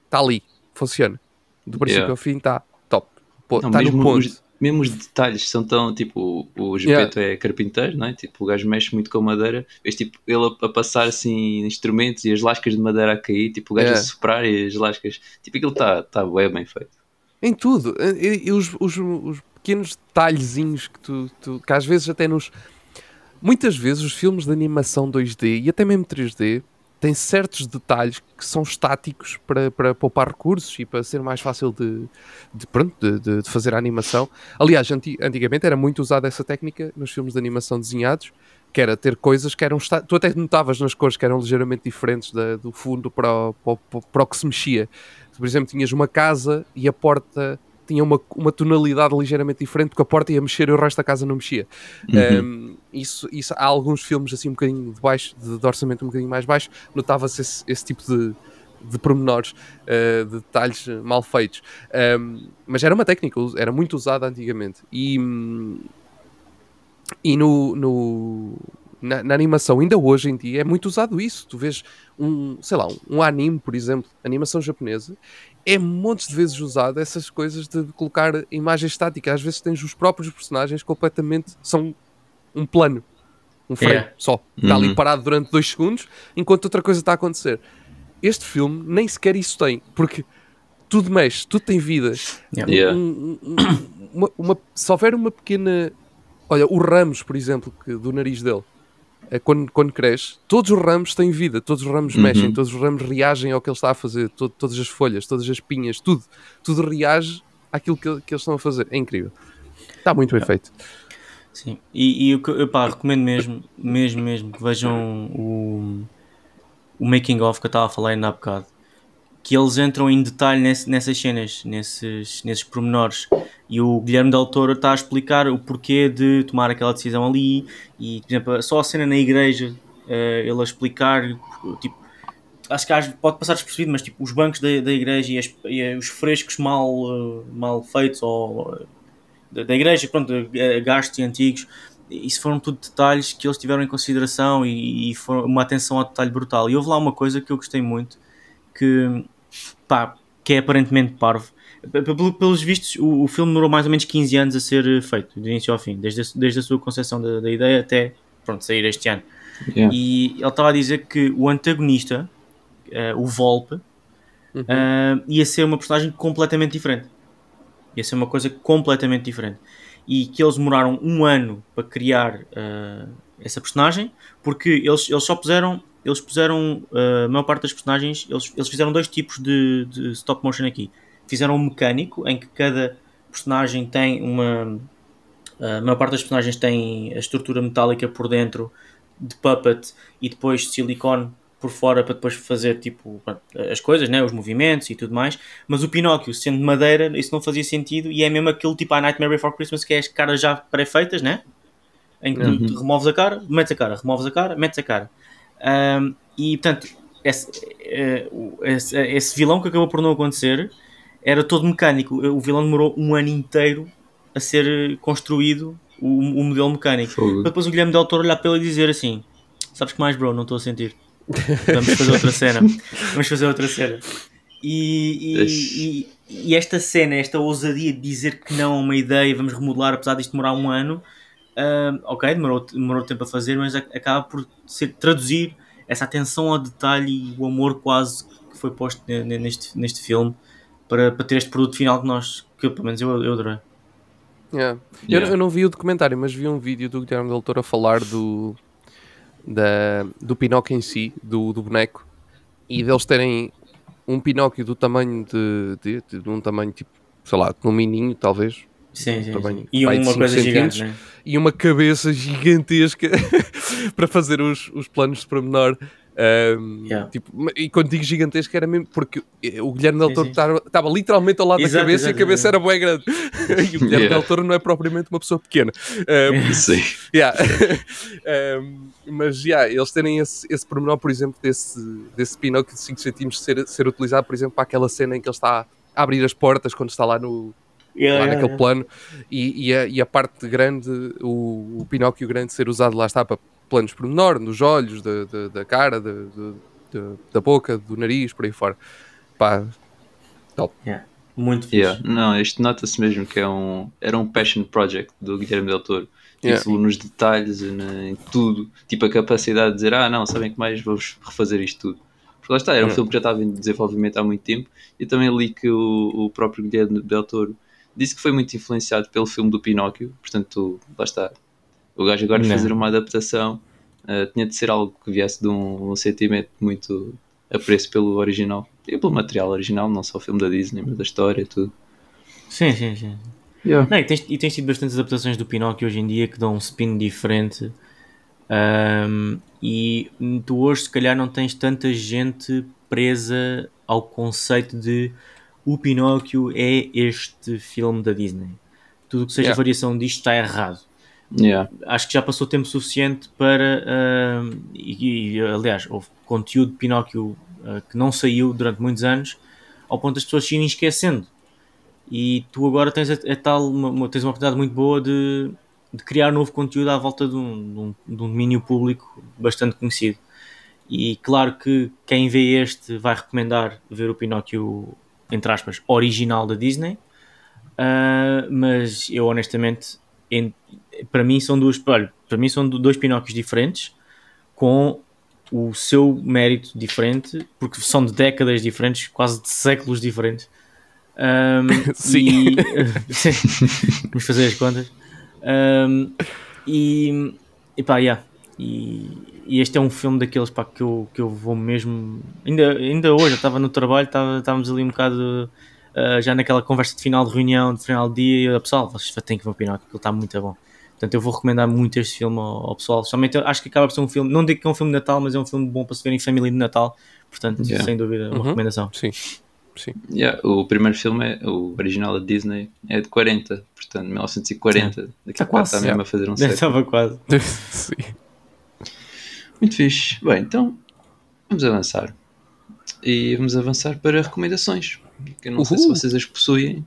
está ali, funciona. Do princípio Yeah. ao fim está top, está no mesmo, ponto. os, mesmo os detalhes são tão tipo o o Yeah. Gepeto é carpinteiro, não é? Tipo, o gajo mexe muito com madeira, vês tipo ele a, passar assim instrumentos e as lascas de madeira a cair, tipo o gajo Yeah. a soprar e as lascas, tipo aquilo está tá bué bem feito. Em tudo. E, e os, os- os pequenos detalhezinhos que tu, tu- que às vezes até nos. Muitas vezes os filmes de animação 2D e até mesmo 3D têm certos detalhes que são estáticos para, para poupar recursos e para ser mais fácil de, de, pronto, de, de- de fazer a animação. Aliás, anti- antigamente era muito usada essa técnica nos filmes de animação desenhados, que era ter coisas que eram. Tu até notavas nas cores que eram ligeiramente diferentes da- do fundo para o, para, o- para o que se mexia. Por exemplo, tinhas uma casa e a porta tinha uma, uma tonalidade ligeiramente diferente, porque a porta ia mexer e o resto da casa não mexia. Uhum. Um, isso, isso, há alguns filmes assim um bocadinho de baixo, de, de orçamento um bocadinho mais baixo, notava-se esse, esse tipo de, de pormenores, uh, de detalhes mal feitos. Um, mas era uma técnica, era muito usada antigamente. E, hum, e no, no- na, na animação, ainda hoje em dia, é muito usado isso. Tu vês um, sei lá, um, um anime, por exemplo, animação japonesa, é montes de vezes usado essas coisas de colocar imagem estática. Às vezes tens os próprios personagens completamente. são um plano, um frame Yeah. só. Está ali Uhum. parado durante dois segundos enquanto outra coisa está a acontecer. Este filme nem sequer isso tem, porque tudo mexe, tudo tem vida. Yeah. Um- um- um- uma- uma- se houver uma pequena. Olha, o Ramos, por exemplo, que, do nariz dele, é, quando, quando cresce, todos os ramos têm vida, todos os ramos Uhum. mexem, todos os ramos reagem ao que ele está a fazer, to- todas as folhas, todas as pinhas, tudo, tudo reage àquilo que, que eles estão a fazer. É incrível. Está muito bem feito. Sim, e, e que eu pá, recomendo mesmo, mesmo, mesmo que vejam o, o making of que eu estava a falar ainda há bocado. Que eles entram em detalhe nesse- nessas cenas, nesses, nesses pormenores. E o Guilherme Del Toro está a explicar o porquê de tomar aquela decisão ali. E, por exemplo, só a cena na igreja, eh, ele a explicar, tipo, acho que pode passar despercebido, mas tipo, os bancos da, da igreja e, as- e os frescos mal, eh, mal feitos ou eh, da, da igreja, pronto, gastos antigos, isso foram tudo detalhes que eles tiveram em consideração e, e uma atenção ao detalhe brutal. E houve lá uma coisa que eu gostei muito, que, pá, que é aparentemente parvo. Pelos vistos, o, o filme demorou mais ou menos 15 anos a ser feito, do início ao fim, desde a, desde a sua concepção da, da ideia até pronto, sair este ano. Yeah. E ele estava a dizer que o antagonista, eh, o Volpe, Uhum. ah, ia ser uma personagem completamente diferente. Ia ser uma coisa completamente diferente. E que eles demoraram um ano para criar ah, essa personagem, porque eles, eles só puseram, eles puseram ah, a maior parte das personagens, eles, eles fizeram dois tipos de, de stop motion aqui. fizeram um mecânico em que cada personagem tem uma. A maior parte das personagens tem a estrutura metálica por dentro de puppet e depois de silicone por fora para depois fazer tipo as coisas, né? os movimentos e tudo mais. Mas o Pinóquio, sendo de madeira, isso não fazia sentido e é mesmo aquele tipo a Nightmare Before Christmas que é as caras já pré-feitas, né? Em que uhum. tu removes a cara, metes a cara, removes a cara, metes a cara. Um, e portanto, esse, eh, esse, esse, vilão que acabou por não acontecer era todo mecânico. O vilão demorou um ano inteiro a ser construído o, o modelo mecânico. Fogo. Depois o Guilherme Del Toro olhar para ele e dizer assim: Sabes que mais, bro? Não estou a sentir. Vamos fazer outra cena. Vamos fazer outra cena. E, e, e, e, esta cena, esta ousadia de dizer que não a uma ideia, vamos remodelar, apesar disto demorar um ano, uh, ok, demorou, demorou tempo a fazer, mas acaba por ser, traduzir essa atenção ao detalhe e o amor quase que foi posto neste, neste filme para, para ter este produto final que nós, que pelo menos eu, eu adorei. Yeah. Yeah. Eu, eu, não vi o documentário, mas vi um vídeo do Guilherme Del Toro a falar do, da, do Pinóquio em si, do, do boneco, e deles terem um Pinóquio do tamanho de, de, de um tamanho tipo, sei lá, de um mininho, talvez. Sim, sim, sim. E uma coisa gigante, né? E uma cabeça gigantesca para fazer os, os planos de pormenor. Um, yeah. tipo, e quando digo gigantesco era mesmo porque o Guilherme Del Toro estava literalmente ao lado exato, da cabeça exato, e a cabeça exato. era bem grande e o Guilherme yeah. Del Toro não é propriamente uma pessoa pequena um, Sim. Yeah. um, mas yeah, eles terem esse, esse pormenor por exemplo desse, desse Pinóquio de 5 cm ser, ser utilizado por exemplo para aquela cena em que ele está a abrir as portas quando está lá no Yeah, lá yeah, naquele yeah. plano e, e, a, e, a, parte grande, o, o Pinóquio grande ser usado lá está para planos por menor, nos olhos, da, da, da cara, da, da, boca, do nariz, por aí fora. Pá, top. Yeah. Muito fixe. Yeah. Não, isto nota-se mesmo que é um, era um passion project do Guilherme Del Toro. Tipo, yeah. nos detalhes, em tudo. Tipo, a capacidade de dizer, ah, não, sabem que mais, vamos refazer isto tudo. Porque lá está, era um yeah. filme que já estava em desenvolvimento há muito tempo. E também li que o, o próprio Guilherme Del Toro disse que foi muito influenciado pelo filme do Pinóquio. Portanto, lá está, o gajo agora de fazer uma adaptação uh, tinha de ser algo que viesse de um, um sentimento muito apreço pelo original e pelo material original, não só o filme da Disney, mas da história e tudo. Sim, sim, sim. Yeah. Não, e, tens, e tens tido bastantes adaptações do Pinóquio hoje em dia que dão um spin diferente. Um, e tu hoje, se calhar, não tens tanta gente presa ao conceito de o Pinóquio é este filme da Disney. Tudo que seja yeah. variação disto está errado. Yeah. Acho que já passou tempo suficiente para. Uh, e, e, aliás, houve conteúdo de Pinóquio uh, que não saiu durante muitos anos, ao ponto das pessoas se irem esquecendo. E tu agora tens a, a tal, uma, tens uma oportunidade muito boa de, de criar novo conteúdo à volta de um, de, um, de um domínio público bastante conhecido. E claro que quem vê este vai recomendar ver o Pinóquio, entre aspas, original da Disney. Uh, mas eu honestamente para mim são duas, olha, para mim são dois Pinóquios diferentes com o seu mérito diferente, porque são de décadas diferentes, quase de séculos diferentes. Um, sim. E, vamos fazer as contas. Um, e, e pá, yeah. E, e, este é um filme daqueles pá, que, eu, que eu vou mesmo. Ainda, ainda hoje, eu estava no trabalho, estávamos ali um bocado uh, já naquela conversa de final de reunião, de final de dia, e eu, pessoal, vocês têm que ver o Pinóquio, ele está muito bom. Portanto, eu vou recomendar muito este filme ao, ao pessoal. Somente acho que acaba por ser um filme, não digo que é um filme de Natal, mas é um filme bom para se ver em família de Natal. Portanto, yeah. sem dúvida, uma uhum. recomendação. Sim. Sim. Yeah, o primeiro filme, é, o original da Disney, é de 40, portanto, 1940. Yeah. Daqui a pouco está mesmo a fazer um set. Estava quase. Sim. Muito fixe. Bem, então vamos avançar. E vamos avançar para recomendações. Que eu não Uhul. sei se vocês as possuem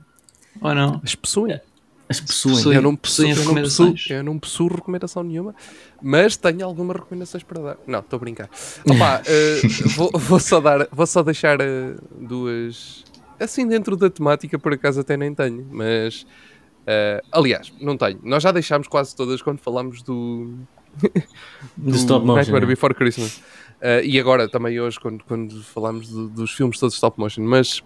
ou não. As possuem? As possuem. Eu não possuo, eu não possuo, eu não possuo recomendação nenhuma, mas tenho algumas recomendações para dar. Não, estou a brincar. Opa, uh, vou, vou, só dar, vou só deixar uh, duas. Assim, dentro da temática, por acaso até nem tenho, mas. Uh, aliás, não tenho. Nós já deixámos quase todas quando falámos do. Do stop motion. Nightmare né? Before Christmas. e agora também hoje, quando, quando falámos do, dos filmes todos stop motion, mas.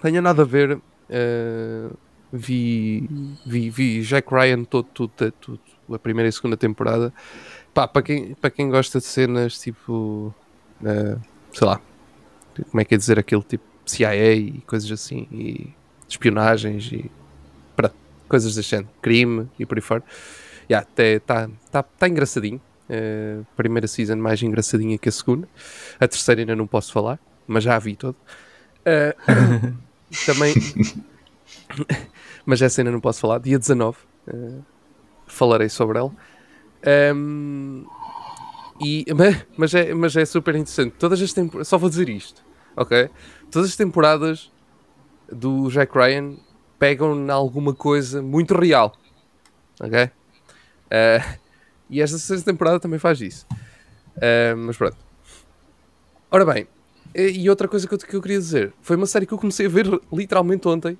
Tenha nada a ver. Uh, vi, vi, vi Jack Ryan todo, tudo, tudo, a primeira e segunda temporada. Pá, para quem, para quem gosta de cenas tipo, uh, sei lá, como é que é dizer aquele tipo CIA e coisas assim, e espionagens e pronto, coisas deste género, crime e por aí fora. Yeah, está tá, tá engraçadinho. Uh, primeira season mais engraçadinha que a segunda. A terceira ainda não posso falar, mas já a vi todo. Uh, também. mas essa ainda não posso falar. Dia 19. Uh, falarei sobre ela. Um, e, mas, é, mas é super interessante. Todas as temporadas. Só vou dizer isto, ok? Todas as temporadas do Jack Ryan pegam em alguma coisa muito real, ok? Uh, e esta sexta temporada também faz isso. Uh, mas pronto. Ora bem, e outra coisa que eu, que eu, queria dizer foi uma série que eu comecei a ver literalmente ontem,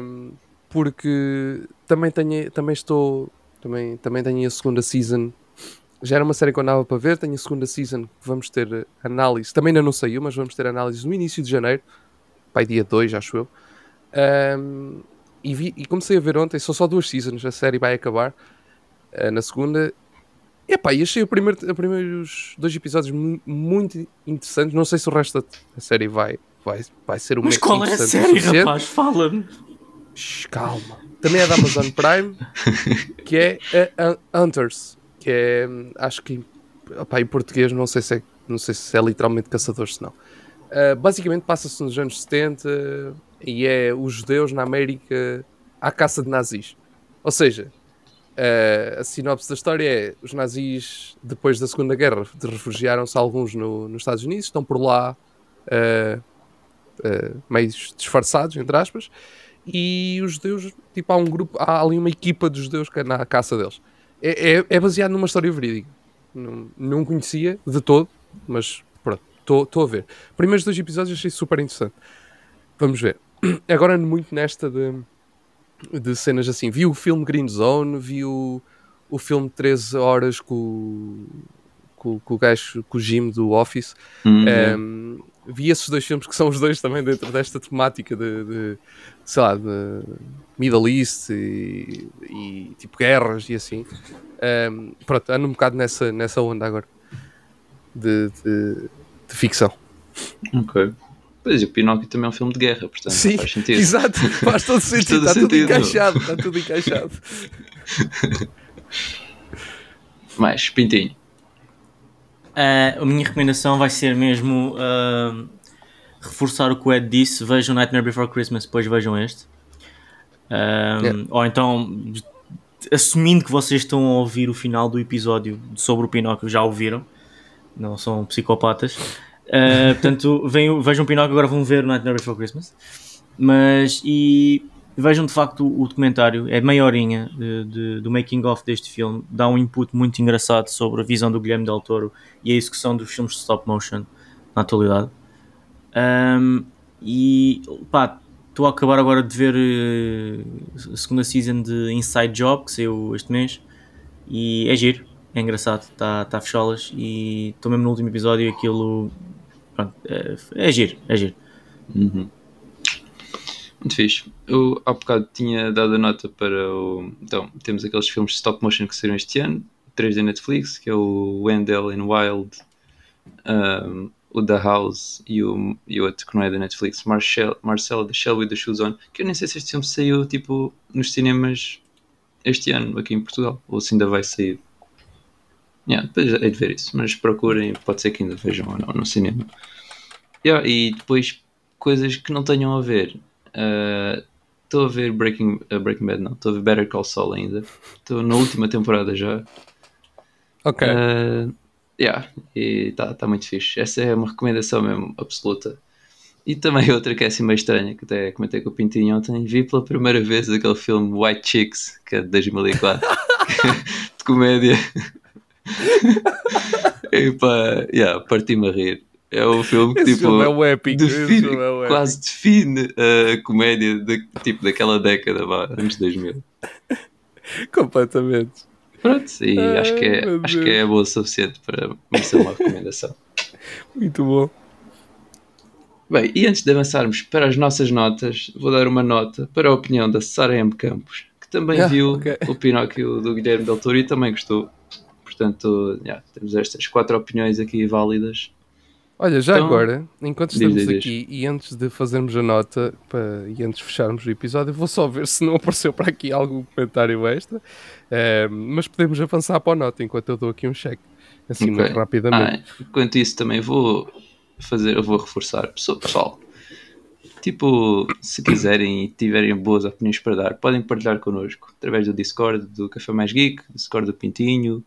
um, porque também tenho, também estou, também, também tenho a segunda season. Já era uma série que eu andava para ver, tenho a segunda season que vamos ter análise, também ainda não saiu, mas vamos ter análise no início de janeiro, pai dia 2, acho eu. E, vi, e comecei a ver ontem, são só duas seasons, a série vai acabar uh, na segunda e epá, e achei o primeiro, os primeiros dois episódios muito interessantes. Não sei se o resto da série vai, vai, vai ser o Mas qual é a série, rapaz? Fala-me. Calma. Também é da Amazon Prime, que é a Hunters, que é, acho que, epá, em português não sei se é, não sei se é literalmente caçadores, se não. Uh, basicamente passa-se nos anos 70 e é os judeus na América à caça de nazis. Ou seja, Uh, a sinopse da história é: os nazis, depois da Segunda Guerra, refugiaram-se alguns no, nos Estados Unidos, estão por lá uh, uh, meio disfarçados, entre aspas, e os judeus, tipo, há um grupo, há ali uma equipa de judeus que é na caça deles. É, é, é baseado numa história verídica. Não, não conhecia de todo, mas pronto, estou a ver. Primeiros dois episódios achei super interessante. Vamos ver. Agora, muito nesta de de cenas assim. Vi o filme Green Zone, vi o, o filme 13 horas com, com, com o gajo, com o Jim do Office. Uhum. Um, vi esses dois filmes que são os dois também dentro desta temática de, de sei lá, de Middle East e, e tipo guerras e assim. Um, pronto, ando um bocado nessa, nessa onda agora de, de, de ficção. Ok. Pois, o Pinóquio também é um filme de guerra, portanto Sim, faz sentido. Exato, faz todo sentido, está tudo encaixado, está tudo encaixado. Mais, Pintinho. Uh, a minha recomendação vai ser mesmo uh, reforçar o que o Ed disse. Vejam Nightmare Before Christmas, depois vejam este. Uh, yeah. Ou então, assumindo que vocês estão a ouvir o final do episódio sobre o Pinóquio, já ouviram, não são psicopatas. Uh, portanto, venham, vejam Pinóquio, agora vão ver Nightmare Before Christmas. Mas, e vejam de facto o, o documentário, é meia horinha de, de, do making of deste filme, dá um input muito engraçado sobre a visão do Guilherme Del Toro e a execução dos filmes de stop motion na atualidade. Um, e pá, estou a acabar agora de ver uh, a segunda season de Inside Job, que saiu este mês, e é giro, é engraçado, está tá fecholas e estou mesmo no último episódio e aquilo pronto, é, é giro, é giro. Uhum. Muito fixe. Eu há bocado tinha dado a nota para o. Então, temos aqueles filmes de stop motion que saíram este ano, três da Netflix, que é o Wendell and Wild, um, o The House e o, e outro que não é da Netflix, Marcel, Marcel The Shell with the Shoes On, que eu nem sei se este filme saiu tipo nos cinemas este ano aqui em Portugal, ou se ainda vai sair. Yeah, depois hei de ver isso, mas procurem, pode ser que ainda vejam ou não no cinema. Yeah, e depois coisas que não tenham a ver. Uh, estou uh, a ver Breaking, uh, Breaking Bad, não, estou a ver Better Call Saul ainda. Estou na última temporada já. Ok. Uh, yeah, e está tá muito fixe. Essa é uma recomendação mesmo absoluta. E também outra que é assim meio estranha, que até comentei com o Pintinho ontem, vi pela primeira vez aquele filme White Chicks, que é de 2004, de comédia. Epá, yeah, parti-me a rir. É um filme que tipo, filme é um épico. Define, é um quase define a comédia de, tipo, daquela década, vá, anos 2000. Completamente. Pronto, e Ai, acho, que é, acho que é boa o suficiente para me ser uma recomendação. Muito bom. Bem, e antes de avançarmos para as nossas notas, vou dar uma nota para a opinião da Sara M. Campos, que também ah, viu okay. o Pinóquio do Guilherme Del Toro e também gostou. Portanto, yeah, temos estas quatro opiniões aqui válidas. Olha, já Então, agora, enquanto estamos diz, diz. aqui e antes de fazermos a nota para, e antes de fecharmos o episódio, vou só ver se não apareceu para aqui algum comentário extra. Eh, mas podemos avançar para a nota enquanto eu dou aqui um cheque. Assim, Ok. muito rapidamente. Ah, enquanto isso também vou fazer, eu vou reforçar. Pessoal, tipo, se quiserem e tiverem boas opiniões para dar, podem partilhar connosco através do Discord do Café Mais Geek, Discord do Pintinho,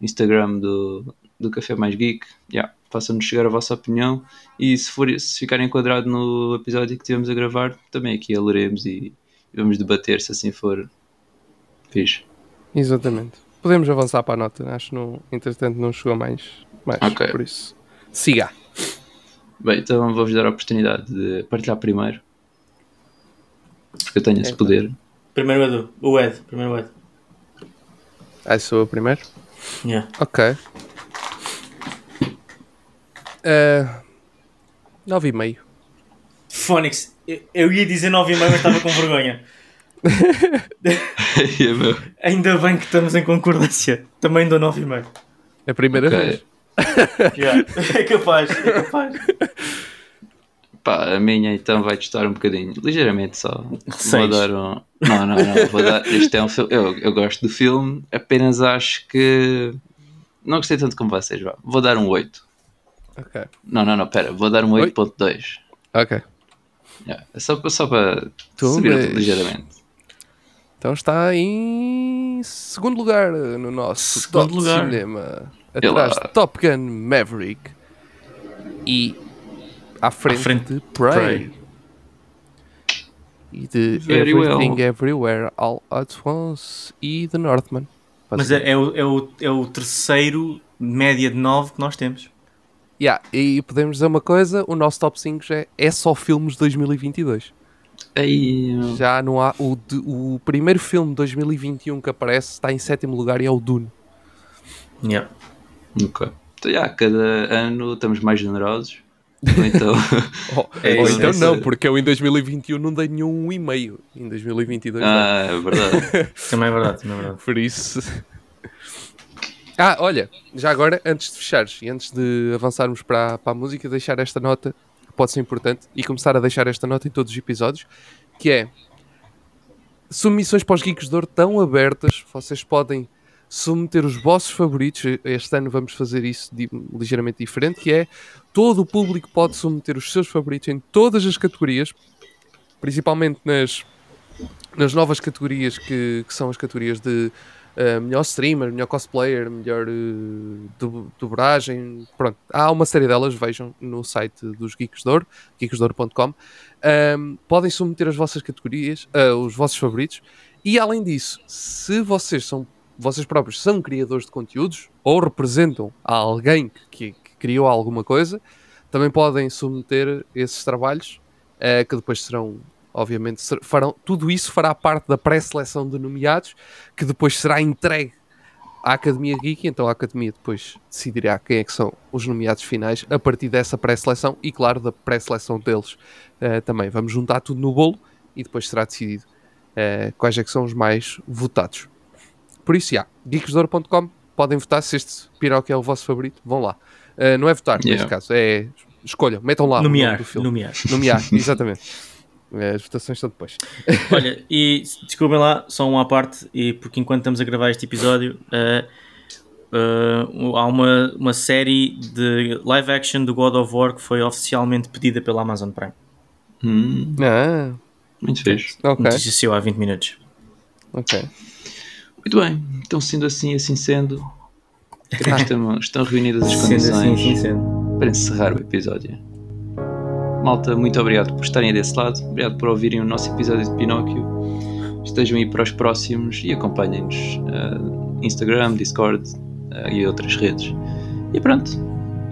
Instagram do, do Café Mais Geek. Yeah, Façam-nos chegar a vossa opinião e se, for, se ficar enquadrado no episódio que tivemos a gravar, também aqui a leremos e, e vamos debater se assim for. Fixe. Exatamente. Podemos avançar para a nota. Acho que, não, entretanto, não chegou mais. mais Ok. Por isso, siga. Bem, então vou-vos dar a oportunidade de partilhar primeiro. Porque eu tenho esse Então. poder. Primeiro o Edu. O Ed. Primeiro o Ed. Ah, sou eu primeiro? Yeah. Ok. Uh, 9,5. Phonics. Eu, eu ia dizer 9 e meio, mas estava com vergonha. Ainda bem que estamos em concordância. Também dou 9 e meio. É a primeira Ok. vez. Yeah. É capaz, é capaz. Pá, a minha então vai testar um bocadinho, ligeiramente só. Vou Seis. dar um. Não, não, não. Vou dar... Este é um filme. Eu, eu gosto do filme, apenas acho que. Não gostei tanto como vocês, vá. Vou dar um 8. Ok. Não, não, não, pera. Vou dar um Oi? 8.2. Ok. Yeah. É só, para- só para Tu subir ligeiramente. Então está em segundo lugar no nosso Segundo top lugar. cinema. Atrás de Top Gun Maverick. E à frente, frente de Prey. Prey. E de Very Everything well. Everywhere All at Once. E The Northman. Mas é, é, o, é, o, é o terceiro média de 9 que nós temos. Yeah, e podemos dizer uma coisa: o nosso top 5 já é, é só filmes de 2022. Aí. Já não há. O, de- o primeiro filme de 2021 que aparece está em sétimo lugar e é o Dune. Yeah. Ok. Então, yeah, cada ano estamos mais generosos. Ou então. É ou então é isso. não, porque eu em 2021 não dei nenhum um e-mail. Em 2022 não. ah, é verdade. Também é verdade, também é verdade. Por isso. Ah, olha, já agora, antes de fechares e antes de avançarmos para, a- para a música, deixar esta nota, que pode ser importante, e começar a deixar esta nota em todos os episódios, que é submissões para os Geeks de Ouro tão abertas, vocês podem submeter os vossos favoritos, este ano vamos fazer isso di- ligeiramente diferente, que é todo o público pode submeter os seus favoritos em todas as categorias, principalmente nas, nas novas categorias que, que são as categorias de uh, melhor streamer, melhor cosplayer, melhor uh, dobragem, pronto, há uma série delas, vejam no site dos Geeks de Ouro, geeksdouro.com. Um, podem submeter as vossas categorias, uh, os vossos favoritos, e além disso, se vocês são vocês próprios são criadores de conteúdos ou representam a alguém que, que criou alguma coisa, também podem submeter esses trabalhos eh, que depois serão, obviamente, ser- farão, tudo isso fará parte da pré-seleção de nomeados que depois será entregue à Academia Geek, então a Academia depois decidirá quem é que são os nomeados finais a partir dessa pré-seleção e, claro, da pré-seleção deles eh, também. Vamos juntar tudo no bolo e depois será decidido eh, quais é que são os mais votados. Por isso, já, geeksdouro.com, podem votar se este piroca é o vosso favorito, vão lá. Eh, não é votar, Yeah. neste caso, é escolham, metam lá o nome Nomear, do filme. nomear. Nomear, exatamente. Eh, As votações são depois. Olha, e desculpem lá, só uma à parte, e porque enquanto estamos a gravar este episódio, eh, eh, há uma, uma série de live action do God of War que foi oficialmente pedida pela Amazon Prime. Hum, Ah, muito fixe. ok, Notícia há 20 minutos. ok. Muito bem, então sendo assim, assim sendo, creio que estão, estão reunidas as Sendo assim, condições sim, sendo. para encerrar o episódio. Malta, muito obrigado por estarem desse lado, obrigado por ouvirem o nosso episódio de Pinóquio. Estejam aí para os próximos e acompanhem-nos uh, Instagram, Discord uh, e outras redes. E pronto,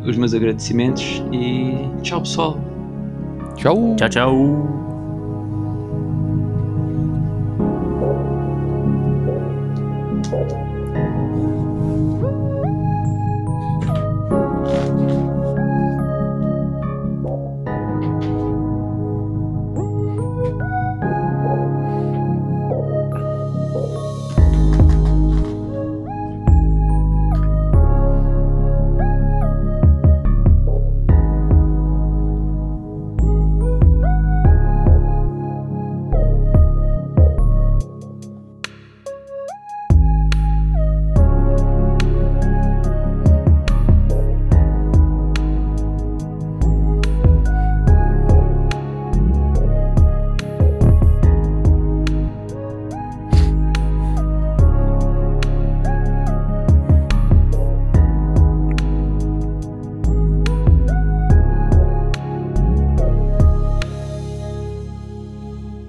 os meus agradecimentos e tchau pessoal. Tchau. Tchau, tchau.